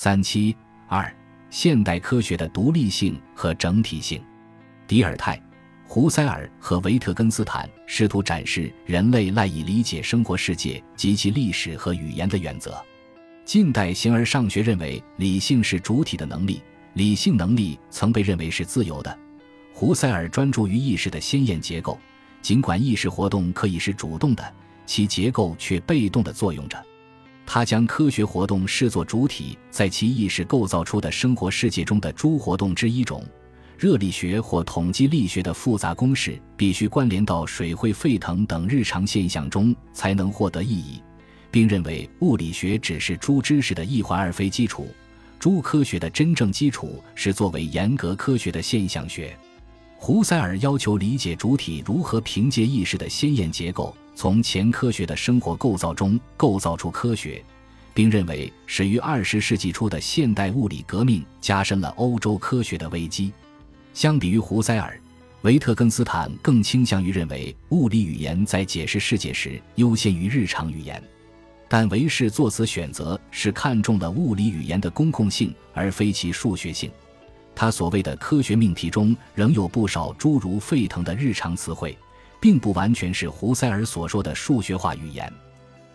三七二，现代科学的独立性和整体性。迪尔泰、胡塞尔和维特根斯坦试图展示人类赖以理解生活世界及其历史和语言的原则。近代形而上学认为理性是主体的能力，理性能力曾被认为是自由的。胡塞尔专注于意识的鲜艳结构，尽管意识活动可以是主动的，其结构却被动的作用着。他将科学活动视作主体在其意识构造出的生活世界中的诸活动之一种。热力学或统计力学的复杂公式必须关联到水会沸腾等日常现象中才能获得意义，并认为物理学只是诸知识的一环而非基础。诸科学的真正基础是作为严格科学的现象学。胡塞尔要求理解主体如何凭借意识的鲜艳结构。从前科学的生活构造中构造出科学，并认为始于二十世纪初的现代物理革命加深了欧洲科学的危机。相比于胡塞尔，维特根斯坦更倾向于认为物理语言在解释世界时优先于日常语言。但维氏作此选择是看中了物理语言的公共性而非其数学性。他所谓的科学命题中仍有不少诸如沸腾的日常词汇。并不完全是胡塞尔所说的数学化语言，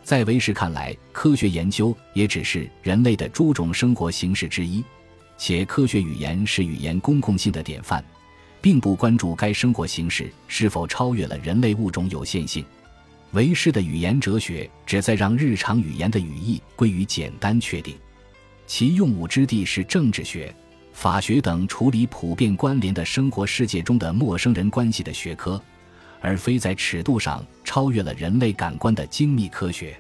在维氏看来，科学研究也只是人类的诸种生活形式之一，且科学语言是语言公共性的典范，并不关注该生活形式是否超越了人类物种有限性。维氏的语言哲学旨在让日常语言的语义归于简单确定，其用武之地是政治学、法学等处理普遍关联的生活世界中的陌生人关系的学科。而非在尺度上超越了人类感官的精密科学，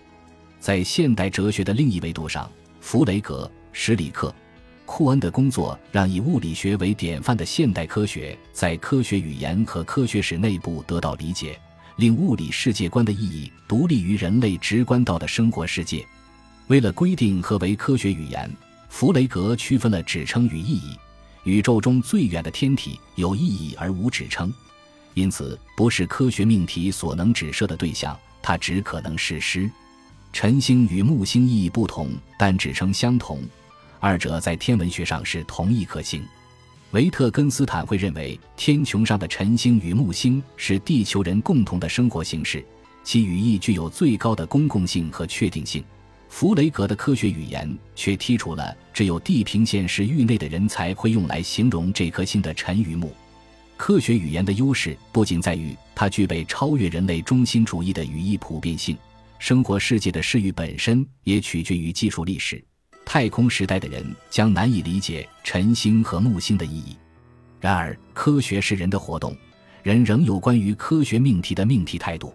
在现代哲学的另一维度上，弗雷格、史里克、库恩的工作让以物理学为典范的现代科学在科学语言和科学史内部得到理解，令物理世界观的意义独立于人类直观到的生活世界。为了规定何为科学语言，弗雷格区分了指称与意义。宇宙中最远的天体有意义而无指称。因此，不是科学命题所能指涉的对象，它只可能是诗。晨星与木星意义不同，但指称相同，二者在天文学上是同一颗星。维特根斯坦会认为，天穹上的晨星与木星是地球人共同的生活形式，其语义具有最高的公共性和确定性。弗雷格的科学语言却剔除了只有地平线是域内的人才会用来形容这颗星的晨与暮。科学语言的优势不仅在于它具备超越人类中心主义的语义普遍性，生活世界的视域本身也取决于技术历史。太空时代的人将难以理解晨星和木星的意义。然而，科学是人的活动，人仍有关于科学命题的命题态度。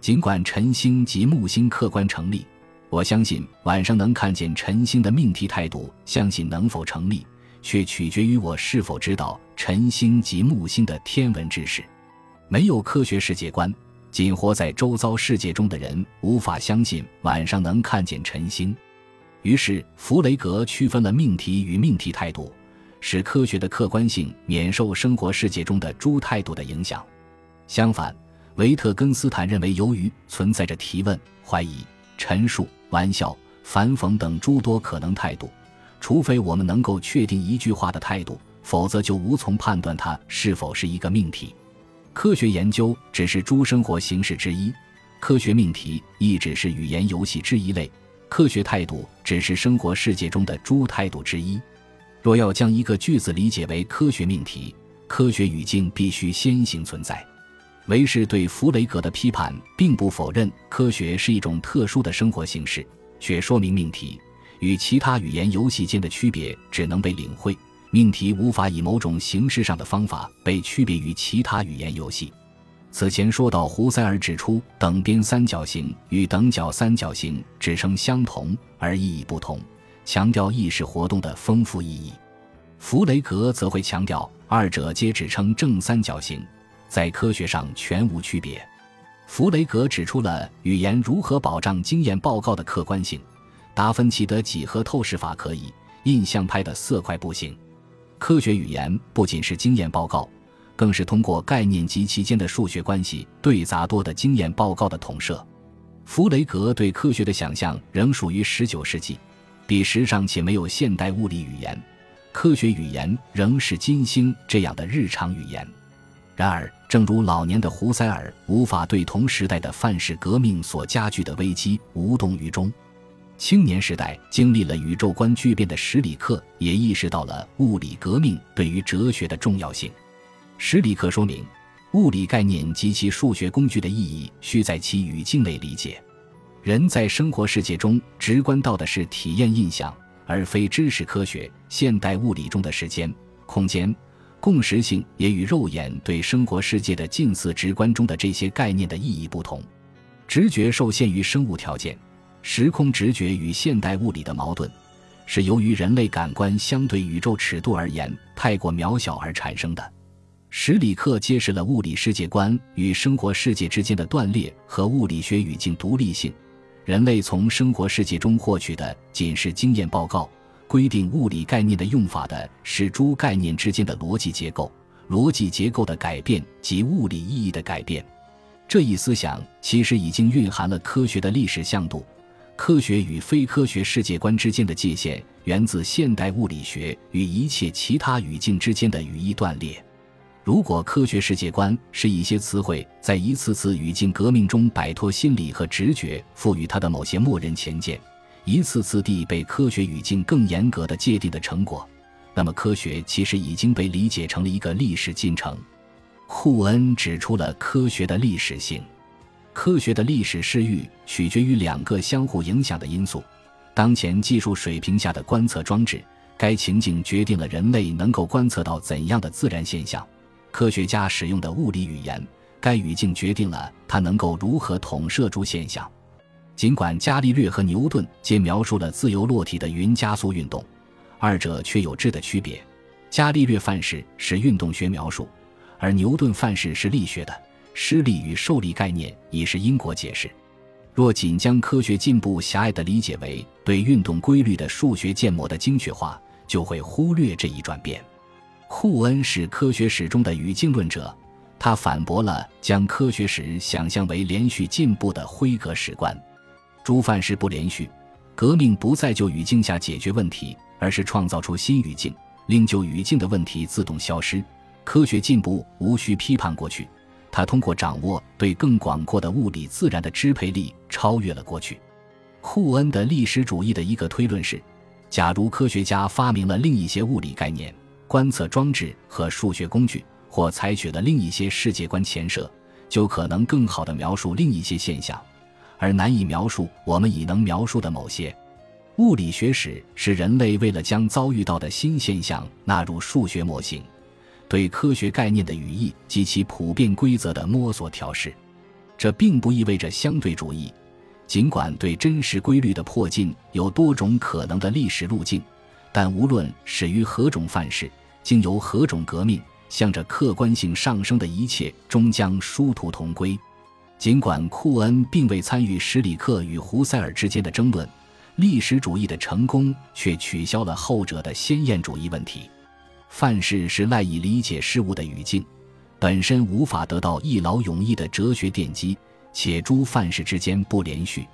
尽管晨星及木星客观成立，我相信晚上能看见晨星的命题态度，相信能否成立。却取决于我是否知道晨星及木星的天文知识。没有科学世界观，仅活在周遭世界中的人无法相信晚上能看见晨星。于是，弗雷格区分了命题与命题态度，使科学的客观性免受生活世界中的诸态度的影响。相反，维特根斯坦认为，由于存在着提问、怀疑、陈述、玩笑、反讽等诸多可能态度。除非我们能够确定一句话的态度，否则就无从判断它是否是一个命题。科学研究只是诸生活形式之一，科学命题亦只是语言游戏之一类，科学态度只是生活世界中的诸态度之一。若要将一个句子理解为科学命题，科学语境必须先行存在。维氏对弗雷格的批判，并不否认科学是一种特殊的生活形式，却说明命题。与其他语言游戏间的区别只能被领会，命题无法以某种形式上的方法被区别于其他语言游戏。此前说到，胡塞尔指出等边三角形与等角三角形指称相同而意义不同，强调意识活动的丰富意义。弗雷格则会强调二者皆指称正三角形，在科学上全无区别。弗雷格指出了语言如何保障经验报告的客观性。达芬奇的几何透视法可以，印象派的色块不行。科学语言不仅是经验报告，更是通过概念及其间的数学关系对杂多的经验报告的统摄。弗雷格对科学的想象仍属于十九世纪，彼时尚且没有现代物理语言，科学语言仍是金星这样的日常语言。然而，正如老年的胡塞尔无法对同时代的范式革命所加剧的危机无动于衷，青年时代经历了宇宙观巨变的史里克也意识到了物理革命对于哲学的重要性。史里克说明，物理概念及其数学工具的意义需在其语境内理解。人在生活世界中直观到的是体验印象，而非知识科学。现代物理中的时间、空间。共识性也与肉眼对生活世界的近似直观中的这些概念的意义不同。直觉受限于生物条件，时空直觉与现代物理的矛盾，是由于人类感官相对宇宙尺度而言太过渺小而产生的。史里克揭示了物理世界观与生活世界之间的断裂和物理学语境独立性。人类从生活世界中获取的仅是经验报告。规定物理概念的用法的是诸概念之间的逻辑结构，逻辑结构的改变及物理意义的改变。这一思想其实已经蕴含了科学的历史向度。科学与非科学世界观之间的界限源自现代物理学与一切其他语境之间的语义断裂。如果科学世界观是一些词汇在一次次语境革命中摆脱心理和直觉赋予它的某些默认前见。一次次地被科学语境更严格的界定的成果，那么科学其实已经被理解成了一个历史进程。库恩指出了科学的历史性，科学的历史视域取决于两个相互影响的因素：当前技术水平下的观测装置，该情境决定了人类能够观测到怎样的自然现象；科学家使用的物理语言，该语境决定了他能够如何统摄诸现象。尽管伽利略和牛顿皆描述了自由落体的匀加速运动，二者却有质的区别。伽利略范式是运动学描述，而牛顿范式是力学的。施力与受力概念已是因果解释。若仅将科学进步狭隘地理解为对运动规律的数学建模的精确化，就会忽略这一转变。库恩是科学史中的语境论者，他反驳了将科学史想象为连续进步的辉格史观。诸范式不连续，革命不在旧语境下解决问题，而是创造出新语境，令旧语境的问题自动消失。科学进步无需批判过去，他通过掌握对更广阔的物理自然的支配力，超越了过去。库恩的历史主义的一个推论是：假如科学家发明了另一些物理概念、观测装置和数学工具，或采取了另一些世界观前设，就可能更好地描述另一些现象。而难以描述我们已能描述的某些物理学史，是人类为了将遭遇到的新现象纳入数学模型，对科学概念的语义及其普遍规则的摸索调试。这并不意味着相对主义，尽管对真实规律的破镜有多种可能的历史路径，但无论始于何种范式，经由何种革命，向着客观性上升的一切，终将殊途同归。尽管库恩并未参与史里克与胡塞尔之间的争论，历史主义的成功却取消了后者的先验主义问题。范式是赖以理解事物的语境，本身无法得到一劳永逸的哲学奠基，且诸范式之间不连续。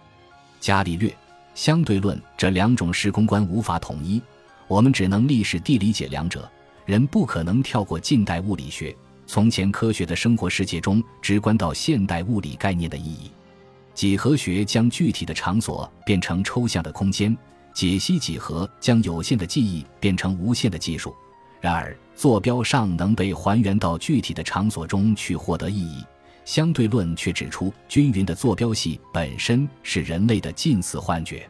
伽利略、相对论这两种时空观无法统一，我们只能历史地理解两者。人不可能跳过近代物理学。从前科学的生活世界中直观到现代物理概念的意义，几何学将具体的场所变成抽象的空间，解析几何将有限的记忆变成无限的技术。然而，坐标尚能被还原到具体的场所中去获得意义。相对论却指出，均匀的坐标系本身是人类的近似幻觉。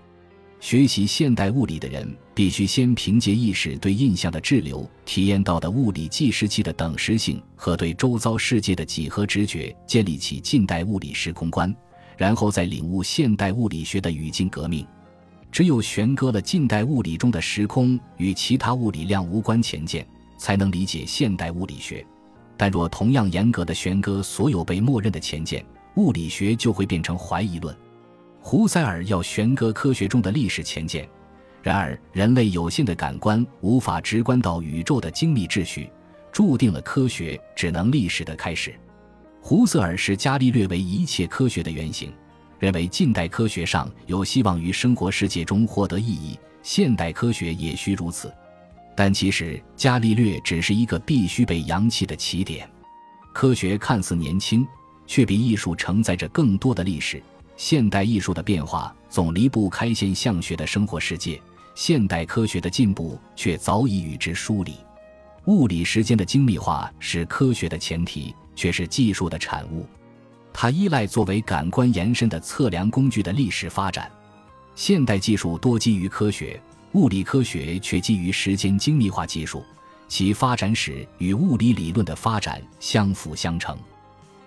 学习现代物理的人必须先凭借意识对印象的滞留体验到的物理计时器的等时性和对周遭世界的几何直觉建立起近代物理时空观，然后再领悟现代物理学的语境革命。只有悬割了近代物理中的时空与其他物理量无关前见，才能理解现代物理学。但若同样严格的悬割所有被默认的前见，物理学就会变成怀疑论。胡塞尔要悬割科学中的历史前见，然而人类有限的感官无法直观到宇宙的精密秩序，注定了科学只能历史的开始。胡塞尔视伽利略为一切科学的原型，认为近代科学上有希望于生活世界中获得意义，现代科学也需如此。但其实，伽利略只是一个必须被扬弃的起点。科学看似年轻，却比艺术承载着更多的历史。现代艺术的变化总离不开现象学的生活世界，现代科学的进步却早已与之疏离。物理时间的精密化是科学的前提，却是技术的产物。它依赖作为感官延伸的测量工具的历史发展。现代技术多基于科学。物理科学却基于时间精密化技术，其发展史与物理理论的发展相辅相成。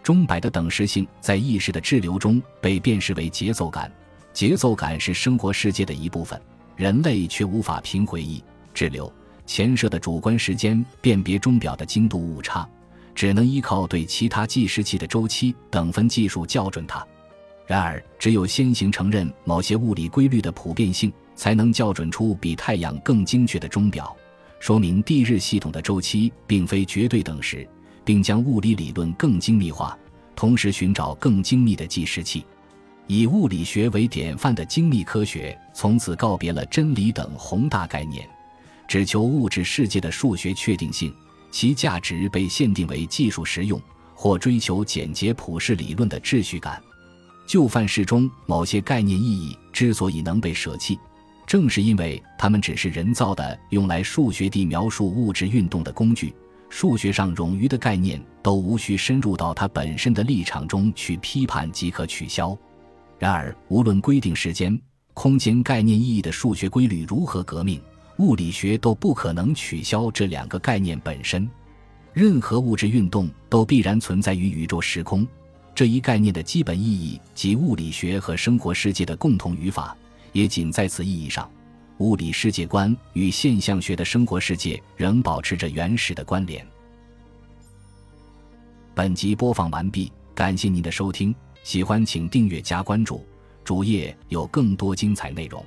钟摆的等时性在意识的滞留中被辨识为节奏感，节奏感是生活世界的一部分，人类却无法凭回忆、滞留、前设的主观时间辨别钟表的精度误差，只能依靠对其他计时器的周期等分技术校准它。然而，只有先行承认某些物理规律的普遍性。才能校准出比太阳更精确的钟表，说明地日系统的周期并非绝对等时，并将物理理论更精密化，同时寻找更精密的计时器。以物理学为典范的精密科学从此告别了真理等宏大概念，只求物质世界的数学确定性，其价值被限定为技术实用，或追求简洁普世理论的秩序感。就范式中某些概念意义之所以能被舍弃。正是因为它们只是人造的，用来数学地描述物质运动的工具，数学上冗余的概念都无需深入到它本身的立场中去批判即可取消。然而，无论规定时间、空间概念意义的数学规律如何革命，物理学都不可能取消这两个概念本身。任何物质运动都必然存在于宇宙时空，这一概念的基本意义及物理学和生活世界的共同语法。也仅在此意义上，物理世界观与现象学的生活世界仍保持着原始的关联。本集播放完毕，感谢您的收听，喜欢请订阅加关注，主页有更多精彩内容。